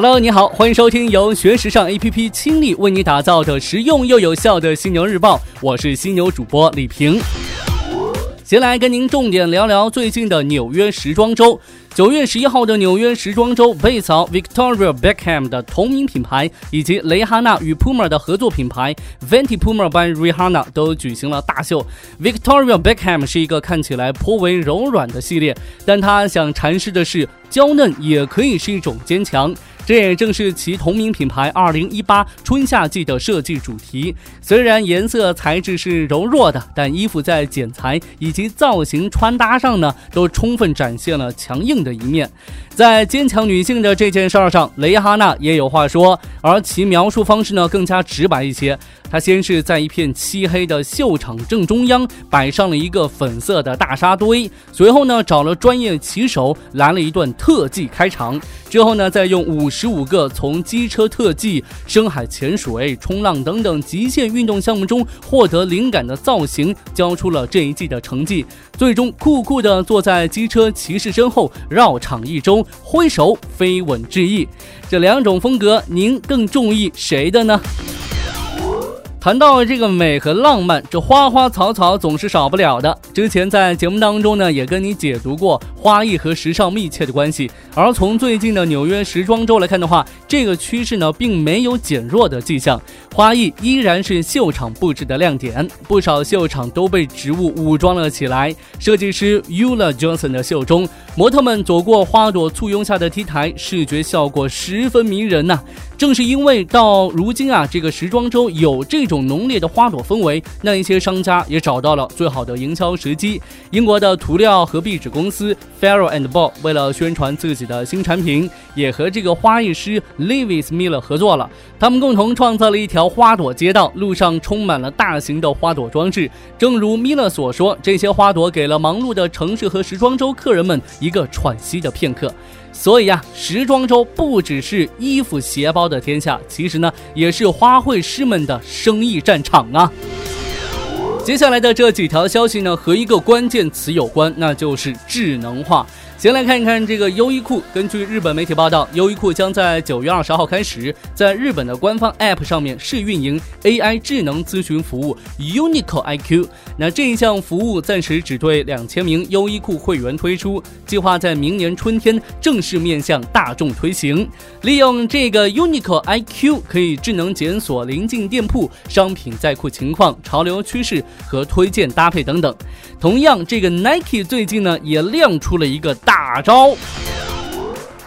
Hello，你好，欢迎收听由学时尚 APP 倾力为你打造的实用又有效的犀牛日报，我是犀牛主播李平。先来跟您重点聊聊最近的纽约时装周。九月十一号的纽约时装周，贝嫂 Victoria Beckham 的同名品牌，以及蕾哈娜与 Puma 的合作品牌 Venti Puma by Rihanna 都举行了大秀。Victoria Beckham 是一个看起来颇为柔软的系列，但她想阐释的是，娇嫩也可以是一种坚强。这也正是其同名品牌二零一八春夏季的设计主题。虽然颜色材质是柔弱的，但衣服在剪裁以及造型穿搭上呢，都充分展现了强硬的一面。在坚强女性的这件事儿上，蕾哈娜也有话说，而其描述方式呢更加直白一些。他先是在一片漆黑的秀场正中央摆上了一个粉色的大沙堆，随后呢找了专业骑手来了一段特技开场，之后呢再用五十五个从机车特技、深海潜水、冲浪等等极限运动项目中获得灵感的造型，交出了这一季的成绩。最终酷酷的坐在机车骑士身后绕场一周，挥手飞吻致意。这两种风格，您更中意谁的呢？谈到这个美和浪漫，这花花草草总是少不了的。之前在节目当中呢，也跟你解读过花艺和时尚密切的关系。而从最近的纽约时装周来看的话，这个趋势呢，并没有减弱的迹象。花艺依然是秀场布置的亮点，不少秀场都被植物武装了起来。设计师 Ula Johnson 的秀中，模特们走过花朵簇拥下的 T 台，视觉效果十分迷人呐。正是因为到如今啊，这个时装周有这种浓烈的花朵氛围，那一些商家也找到了最好的营销时机。英国的涂料和壁纸公司 Farrow and Ball 为了宣传自己的新产品，也和这个花艺师 Lewis Miller 合作了。他们共同创造了一条花朵街道，路上充满了大型的花朵装置。正如 Miller 所说，这些花朵给了忙碌的城市和时装周客人们一个喘息的片刻。所以啊，时装周不只是衣服鞋包的天下，其实呢，也是花卉师们的生意战场啊。接下来的这几条消息呢，和一个关键词有关，那就是智能化。先来看一看这个优衣库。根据日本媒体报道，优衣库将在九月二十号开始在日本的官方 App 上面试运营 AI 智能咨询服务 Uniqlo IQ。那这一项服务暂时只对两千名优衣库会员推出，计划在明年春天正式面向大众推行。利用这个 Uniqlo IQ，可以智能检索临近店铺商品在库情况、潮流趋势和推荐搭配等等。同样，这个 Nike 最近呢也亮出了一个。大招！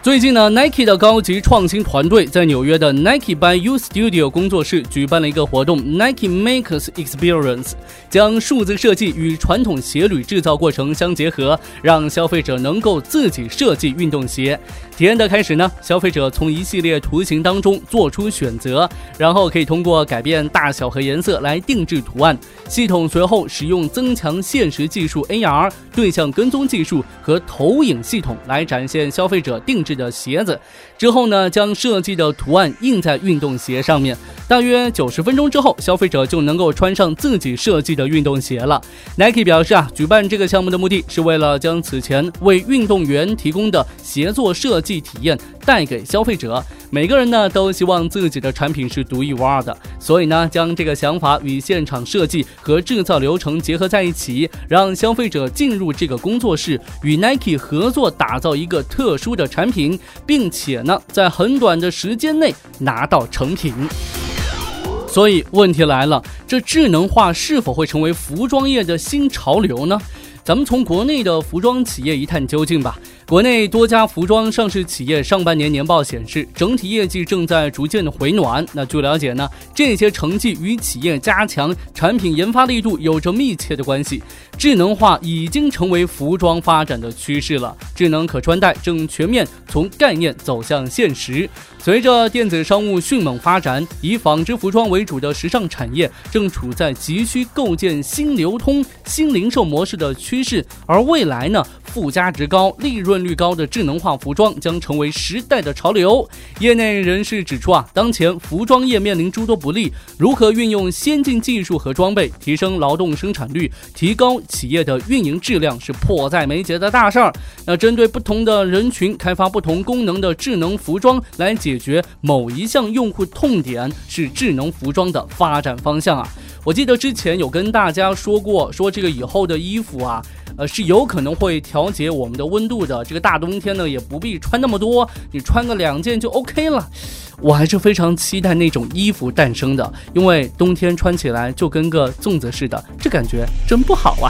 最近呢，Nike 的高级创新团队在纽约的 Nike by You Studio 工作室举办了一个活动，Nike Makers Experience，将数字设计与传统鞋履制造过程相结合，让消费者能够自己设计运动鞋。体验的开始呢，消费者从一系列图形当中做出选择，然后可以通过改变大小和颜色来定制图案。系统随后使用增强现实技术 AR 对象跟踪技术和投影系统来展现消费者定制的鞋子之后呢，将设计的图案印在运动鞋上面。大约九十分钟之后，消费者就能够穿上自己设计的运动鞋了。Nike 表示啊，举办这个项目的目的是为了将此前为运动员提供的协作设计体验带给消费者。每个人呢都希望自己的产品是独一无二的，所以呢，将这个想法与现场设计和制造流程结合在一起，让消费者进入这个工作室与 Nike 合作，打造一个特殊的产品。并且呢，在很短的时间内拿到成品。所以问题来了，这智能化是否会成为服装业的新潮流呢？咱们从国内的服装企业一探究竟吧。国内多家服装上市企业上半年年报显示，整体业绩正在逐渐的回暖。那据了解呢，这些成绩与企业加强产品研发力度有着密切的关系。智能化已经成为服装发展的趋势了，智能可穿戴正全面从概念走向现实。随着电子商务迅猛发展，以纺织服装为主的时尚产业正处在急需构建新流通、新零售模式的趋势。而未来呢，附加值高、利润率高的智能化服装将成为时代的潮流。业内人士指出啊，当前服装业面临诸多不利，如何运用先进技术和装备提升劳动生产率，提高企业的运营质量是迫在眉睫的大事儿。那针对不同的人群开发不同功能的智能服装，来解决某一项用户痛点，是智能服装的发展方向啊。我记得之前有跟大家说过，说这个以后的衣服啊，呃，是有可能会调节我们的温度的。这个大冬天呢，也不必穿那么多，你穿个两件就 OK 了。我还是非常期待那种衣服诞生的，因为冬天穿起来就跟个粽子似的，这感觉真不好啊。